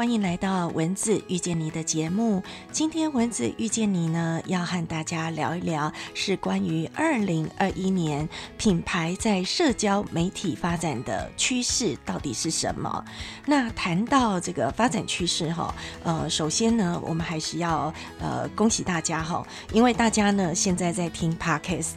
欢迎来到文字遇见你的节目。今天文字遇见你呢，要和大家聊一聊，是关于二零二一年品牌在社交媒体发展的趋势到底是什么。那谈到这个发展趋势哈，呃，首先呢，我们还是要呃恭喜大家哈，因为大家呢现在在听 podcast，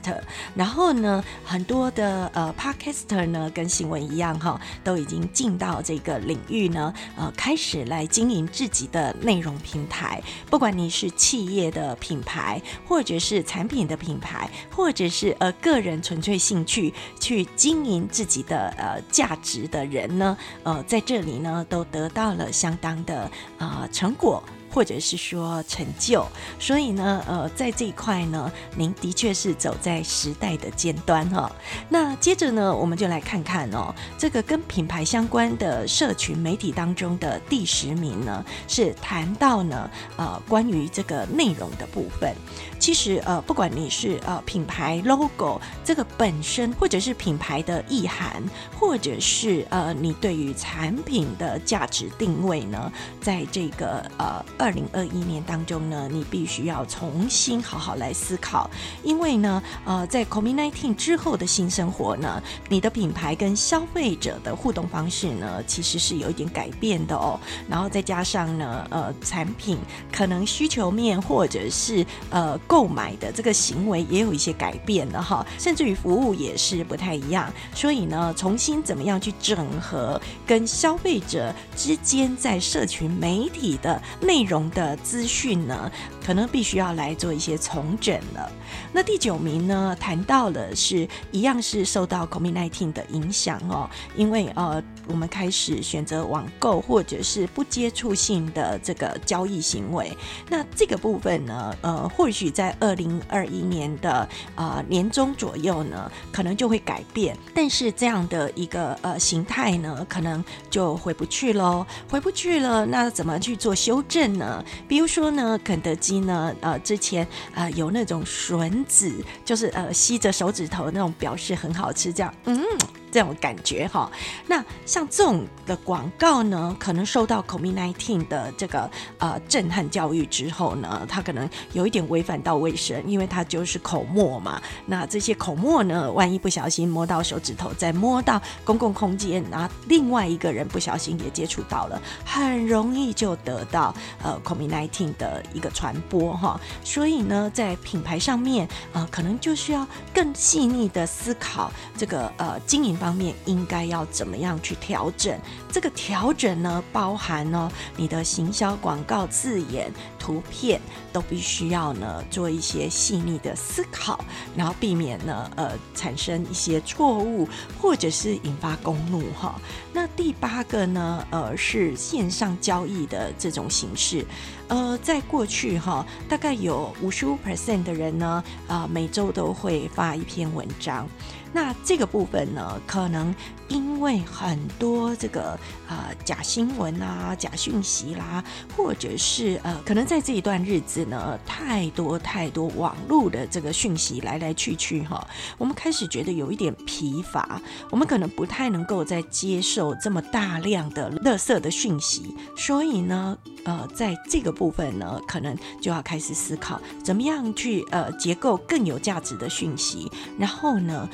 然后呢，很多的呃 podcaster 呢跟新闻一样哈，都已经进到这个领域呢，呃，开始。来经营自己的内容平台，不管你是企业的品牌，或者是产品的品牌，或者是呃个人纯粹兴趣去经营自己的呃价值的人呢，呃，在这里呢都得到了相当的呃成果。或者是说成就，所以呢，呃，在这一块呢，您的确是走在时代的尖端哈。那接着呢，我们就来看看哦，这个跟品牌相关的社群媒体当中的第十名呢，是谈到呢，呃，关于这个内容的部分。其实呃，不管你是呃品牌 logo 这个本身，或者是品牌的意涵，或者是呃你对于产品的价值定位呢，在这个呃二零二一年当中呢，你必须要重新好好来思考，因为呢呃在 COVID-19 之后的新生活呢，你的品牌跟消费者的互动方式呢，其实是有一点改变的哦。然后再加上呢呃产品可能需求面或者是呃。购买的这个行为也有一些改变了哈，甚至于服务也是不太一样，所以呢，重新怎么样去整合跟消费者之间在社群媒体的内容的资讯呢，可能必须要来做一些重整了。那第九名呢，谈到了是一样是受到 COVID-19 的影响哦，因为呃，我们开始选择网购或者是不接触性的这个交易行为，那这个部分呢，呃，或许在二零二一年的呃年中左右呢，可能就会改变，但是这样的一个呃形态呢，可能就回不去喽，回不去了，那怎么去做修正呢？比如说呢，肯德基呢，呃，之前呃有那种吮指，就是呃吸着手指头那种表示很好吃，这样，嗯。这种感觉哈，那像这种的广告呢，可能受到 COVID-19 的这个呃震撼教育之后呢，它可能有一点违反到卫生，因为它就是口沫嘛。那这些口沫呢，万一不小心摸到手指头，再摸到公共空间，然后另外一个人不小心也接触到了，很容易就得到呃 COVID-19 的一个传播哈。所以呢，在品牌上面啊，可能就需要更细腻的思考这个呃经营。方面应该要怎么样去调整？这个调整呢，包含呢你的行销广告字眼、图片都必须要呢做一些细腻的思考，然后避免呢呃产生一些错误，或者是引发公怒哈。那第八个呢，呃是线上交易的这种形式，呃在过去哈，大概有五十五 percent 的人呢，啊每周都会发一篇文章。那这个部分呢，可能因为很多这个呃假新闻啊、假讯息啦，或者是呃，可能在这一段日子呢，太多太多网络的这个讯息来来去去哈，我们开始觉得有一点疲乏，我们可能不太能够再接受这么大量的垃圾的讯息，所以呢，呃，在这个部分呢，可能就要开始思考怎么样去呃结构更有价值的讯息，然后呢。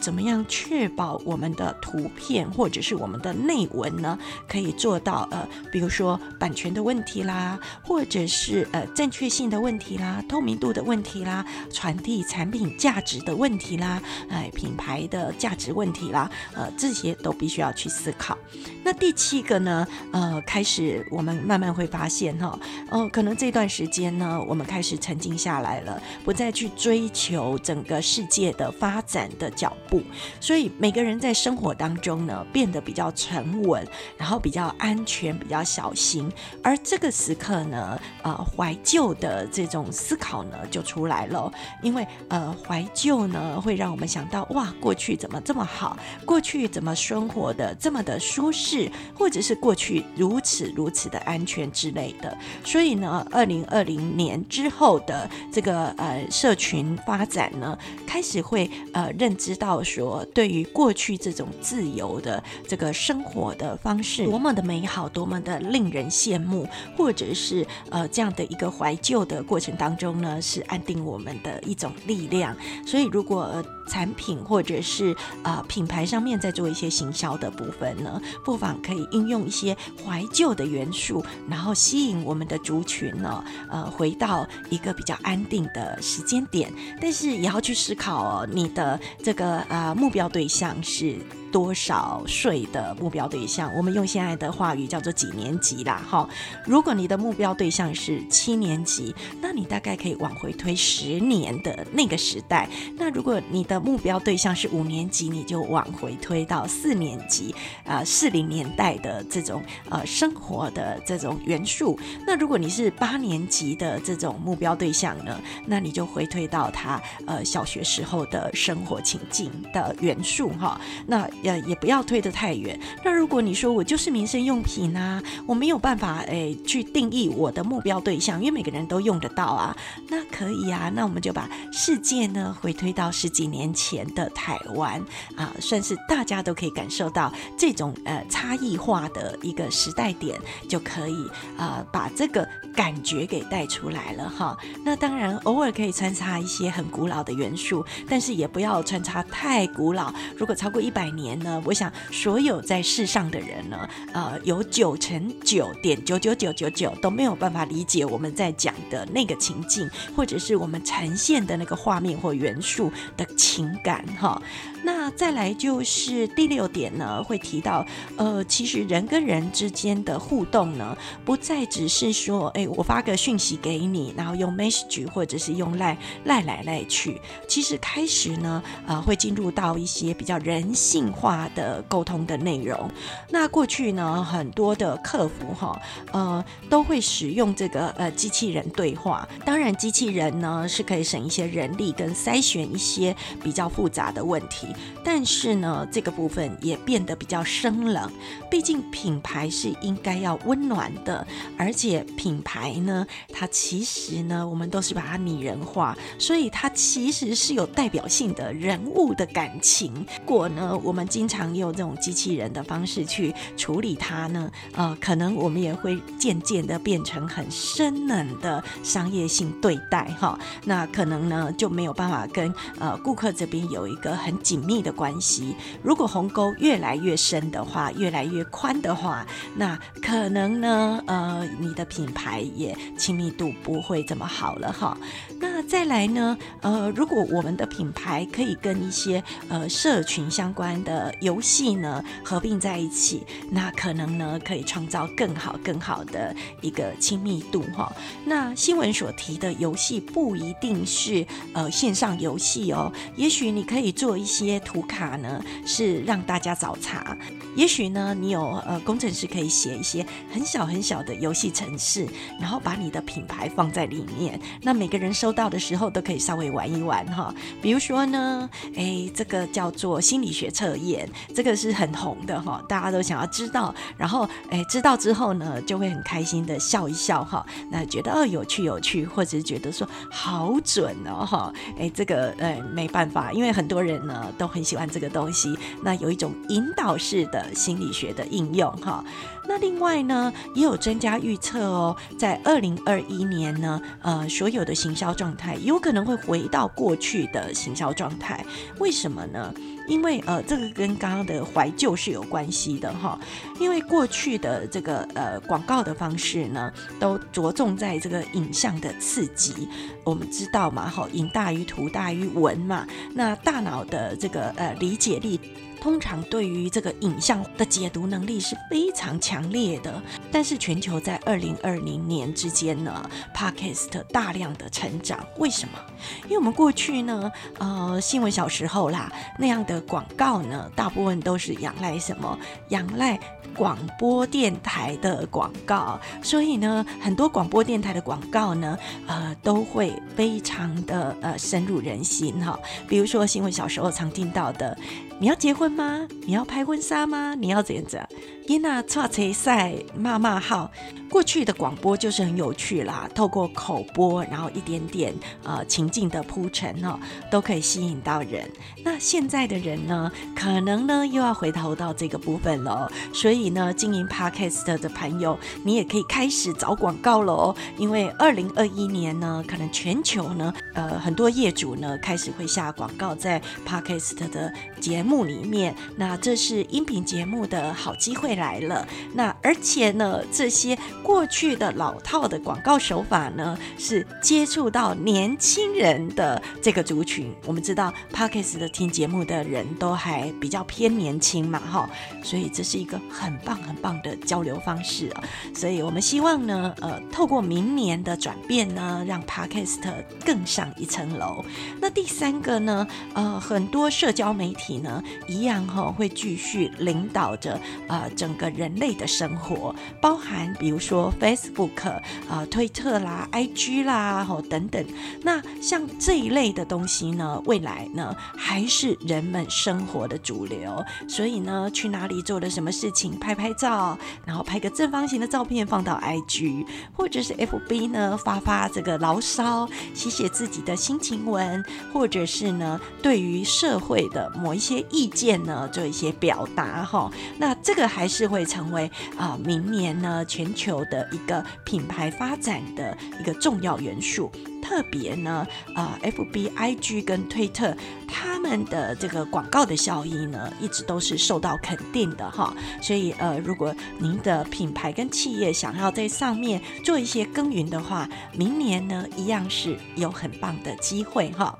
怎么样确保我们的图片或者是我们的内文呢，可以做到呃，比如说版权的问题啦，或者是呃正确性的问题啦，透明度的问题啦，传递产品价值的问题啦，哎，品牌的价值问题啦，呃，这些都必须要去思考。那第七个呢，呃，开始我们慢慢会发现哈，哦，可能这段时间呢，我们开始沉静下来了，不再去追求整个世界的发展的角。步，所以每个人在生活当中呢，变得比较沉稳，然后比较安全，比较小心。而这个时刻呢，呃，怀旧的这种思考呢，就出来了。因为呃，怀旧呢，会让我们想到，哇，过去怎么这么好？过去怎么生活的这么的舒适？或者是过去如此如此的安全，之类的。所以呢，二零二零年之后的这个呃社群发展呢，开始会呃认知到到说，对于过去这种自由的这个生活的方式，多么的美好，多么的令人羡慕，或者是呃这样的一个怀旧的过程当中呢，是安定我们的一种力量。所以，如果产品或者是呃品牌上面在做一些行销的部分呢，不妨可以应用一些怀旧的元素，然后吸引我们的族群呢，呃，回到一个比较安定的时间点。但是也要去思考你的这个呃目标对象是。多少岁的目标对象？我们用现在的话语叫做几年级啦，哈。如果你的目标对象是七年级，那你大概可以往回推十年的那个时代。那如果你的目标对象是五年级，你就往回推到四年级，啊，四零年代的这种呃生活的这种元素。那如果你是八年级的这种目标对象呢，那你就回推到他呃小学时候的生活情境的元素，哈。那呃，也不要推得太远。那如果你说我就是民生用品啊，我没有办法诶去定义我的目标对象，因为每个人都用得到啊，那可以啊。那我们就把世界呢回推到十几年前的台湾啊，算是大家都可以感受到这种呃差异化的一个时代点，就可以啊把这个感觉给带出来了哈。那当然偶尔可以穿插一些很古老的元素，但是也不要穿插太古老。如果超过一百年。呢，我想所有在世上的人呢，呃，有九成九点九九九九九都没有办法理解我们在讲的那个情境，或者是我们呈现的那个画面或元素的情感，哈。那再来就是第六点呢，会提到，呃，其实人跟人之间的互动呢，不再只是说，哎，我发个讯息给你，然后用 message 或者是用赖赖来赖去，其实开始呢，呃，会进入到一些比较人性化的沟通的内容。那过去呢，很多的客服哈，呃，都会使用这个呃机器人对话。当然，机器人呢是可以省一些人力跟筛选一些比较复杂的问题。但是呢，这个部分也变得比较生冷。毕竟品牌是应该要温暖的，而且品牌呢，它其实呢，我们都是把它拟人化，所以它其实是有代表性的人物的感情。如果呢，我们经常用这种机器人的方式去处理它呢，呃，可能我们也会渐渐的变成很生冷的商业性对待哈。那可能呢，就没有办法跟呃顾客这边有一个很紧。密的关系，如果鸿沟越来越深的话，越来越宽的话，那可能呢，呃，你的品牌也亲密度不会这么好了哈。那那再来呢，呃，如果我们的品牌可以跟一些呃社群相关的游戏呢合并在一起，那可能呢可以创造更好更好的一个亲密度哈。那新闻所提的游戏不一定是呃线上游戏哦，也许你可以做一些。图卡呢是让大家找茬，也许呢你有呃工程师可以写一些很小很小的游戏程式，然后把你的品牌放在里面，那每个人收到的时候都可以稍微玩一玩哈。比如说呢，哎，这个叫做心理学测验，这个是很红的哈，大家都想要知道，然后哎知道之后呢就会很开心的笑一笑哈，那觉得哦有趣有趣，或者是觉得说好准哦哈，哎这个呃没办法，因为很多人呢。都很喜欢这个东西，那有一种引导式的心理学的应用哈。那另外呢，也有专家预测哦，在二零二一年呢，呃，所有的行销状态有可能会回到过去的行销状态。为什么呢？因为呃，这个跟刚刚的怀旧是有关系的哈。因为过去的这个呃广告的方式呢，都着重在这个影像的刺激。我们知道嘛，哈，影大于图大于文嘛。那大脑的这个呃理解力。通常对于这个影像的解读能力是非常强烈的，但是全球在二零二零年之间呢，Podcast 大量的成长，为什么？因为我们过去呢，呃，新闻小时候啦那样的广告呢，大部分都是仰赖什么？仰赖广播电台的广告，所以呢，很多广播电台的广告呢，呃，都会非常的呃深入人心哈。比如说新闻小时候常听到的。你要结婚吗？你要拍婚纱吗？你要怎样子？伊娜错车赛骂骂号，过去的广播就是很有趣啦，透过口播，然后一点点呃情境的铺陈哦，都可以吸引到人。那现在的人呢，可能呢又要回头到这个部分了，所以呢，经营 podcast 的朋友，你也可以开始找广告了哦。因为二零二一年呢，可能全球呢，呃，很多业主呢开始会下广告在 podcast 的节目里面，那这是音频节目的好机会。来了，那而且呢，这些过去的老套的广告手法呢，是接触到年轻人的这个族群。我们知道 p o d c a s 的听节目的人都还比较偏年轻嘛，哈，所以这是一个很棒很棒的交流方式啊。所以我们希望呢，呃，透过明年的转变呢，让 Podcast 更上一层楼。那第三个呢，呃，很多社交媒体呢，一样哈，会继续领导着呃。整整个人类的生活，包含比如说 Facebook 啊、推特啦、IG 啦，吼等等。那像这一类的东西呢，未来呢还是人们生活的主流。所以呢，去哪里做了什么事情，拍拍照，然后拍个正方形的照片放到 IG，或者是 FB 呢发发这个牢骚，写写自己的心情文，或者是呢对于社会的某一些意见呢做一些表达哈。那这个还是。是会成为啊，明年呢全球的一个品牌发展的一个重要元素。特别呢，啊，F B I G 跟推特他们的这个广告的效益呢，一直都是受到肯定的哈。所以呃，如果您的品牌跟企业想要在上面做一些耕耘的话，明年呢一样是有很棒的机会哈。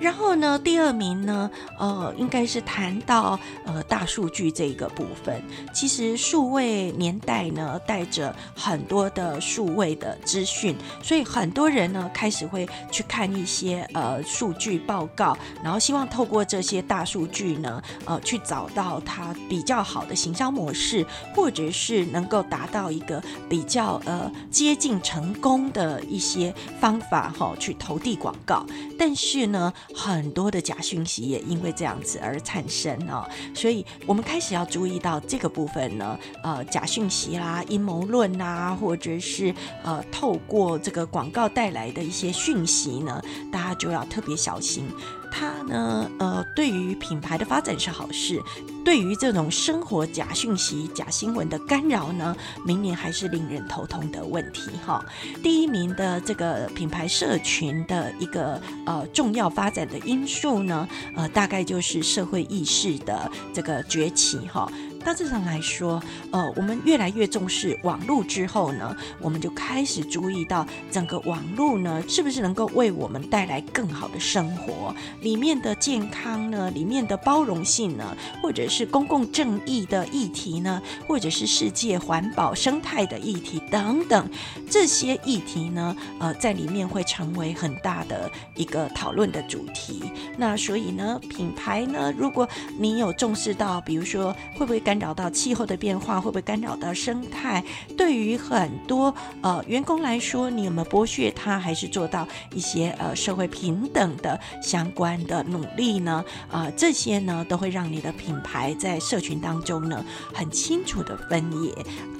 然后呢，第二名呢，呃，应该是谈到呃大数据这个部分。其实数位年代呢，带着很多的数位的资讯，所以很多人呢开始会去看一些呃数据报告，然后希望透过这些大数据呢，呃，去找到它比较好的行销模式，或者是能够达到一个比较呃接近成功的一些方法哈，去投递广告。但是呢。很多的假讯息也因为这样子而产生哦，所以我们开始要注意到这个部分呢，呃，假讯息啦、阴谋论啊，或者是呃，透过这个广告带来的一些讯息呢，大家就要特别小心。它呢，呃，对于品牌的发展是好事，对于这种生活假讯息、假新闻的干扰呢，明年还是令人头痛的问题哈。第一名的这个品牌社群的一个呃重要发展的因素呢，呃，大概就是社会意识的这个崛起哈。大致上来说，呃，我们越来越重视网络之后呢，我们就开始注意到整个网络呢，是不是能够为我们带来更好的生活？里面的健康呢，里面的包容性呢，或者是公共正义的议题呢，或者是世界环保生态的议题等等，这些议题呢，呃，在里面会成为很大的一个讨论的主题。那所以呢，品牌呢，如果你有重视到，比如说会不会？干扰到气候的变化，会不会干扰到生态？对于很多呃员工来说，你有没有剥削他，还是做到一些呃社会平等的相关的努力呢？啊，这些呢都会让你的品牌在社群当中呢很清楚的分野。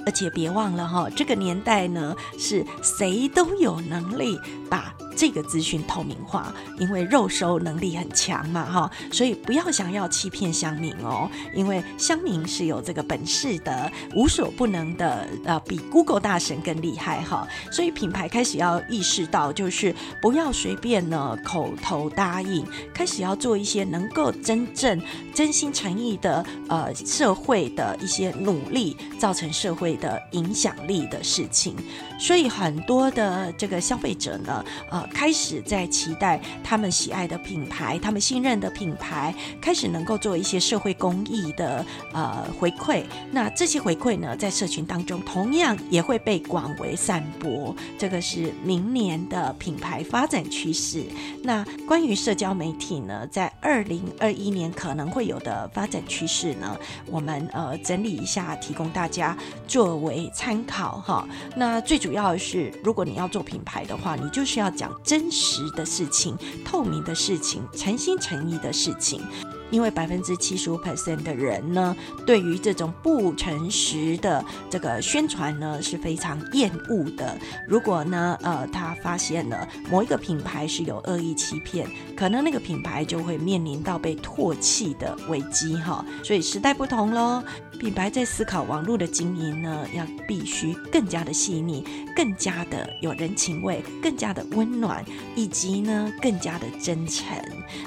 而且别忘了哈，这个年代呢是谁都有能力把。这个资讯透明化，因为肉收能力很强嘛，哈，所以不要想要欺骗乡民哦，因为乡民是有这个本事的，无所不能的，呃，比 Google 大神更厉害哈，所以品牌开始要意识到，就是不要随便呢口头答应，开始要做一些能够真正真心诚意的，呃，社会的一些努力，造成社会的影响力的事情，所以很多的这个消费者呢，呃。开始在期待他们喜爱的品牌，他们信任的品牌，开始能够做一些社会公益的呃回馈。那这些回馈呢，在社群当中同样也会被广为散播。这个是明年的品牌发展趋势。那关于社交媒体呢，在二零二一年可能会有的发展趋势呢，我们呃整理一下，提供大家作为参考哈。那最主主要是，如果你要做品牌的话，你就是要讲。真实的事情、透明的事情、诚心诚意的事情。因为百分之七十五 percent 的人呢，对于这种不诚实的这个宣传呢是非常厌恶的。如果呢，呃，他发现了某一个品牌是有恶意欺骗，可能那个品牌就会面临到被唾弃的危机哈。所以时代不同喽，品牌在思考网络的经营呢，要必须更加的细腻，更加的有人情味，更加的温暖，以及呢，更加的真诚。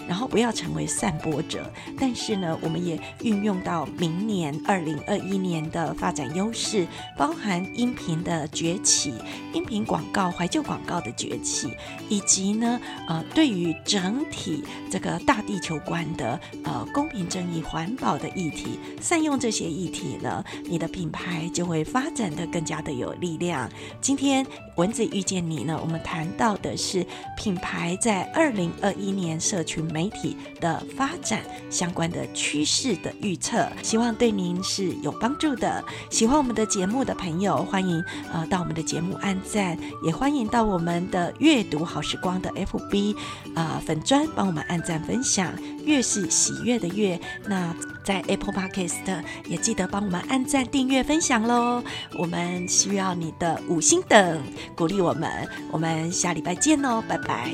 然后不要成为散播者，但是呢，我们也运用到明年二零二一年的发展优势，包含音频的崛起，音频广告、怀旧广告的崛起，以及呢，呃，对于整体这个大地球观的呃公平正义、环保的议题，善用这些议题呢，你的品牌就会发展的更加的有力量。今天蚊子遇见你呢，我们谈到的是品牌在二零二一年社。群媒体的发展相关的趋势的预测，希望对您是有帮助的。喜欢我们的节目的朋友，欢迎呃到我们的节目按赞，也欢迎到我们的阅读好时光的 FB 啊粉砖帮我们按赞分享。月是喜悦的月，那在 Apple Podcast 也记得帮我们按赞、订阅、分享喽。我们需要你的五星等鼓励我们。我们下礼拜见哦，拜拜。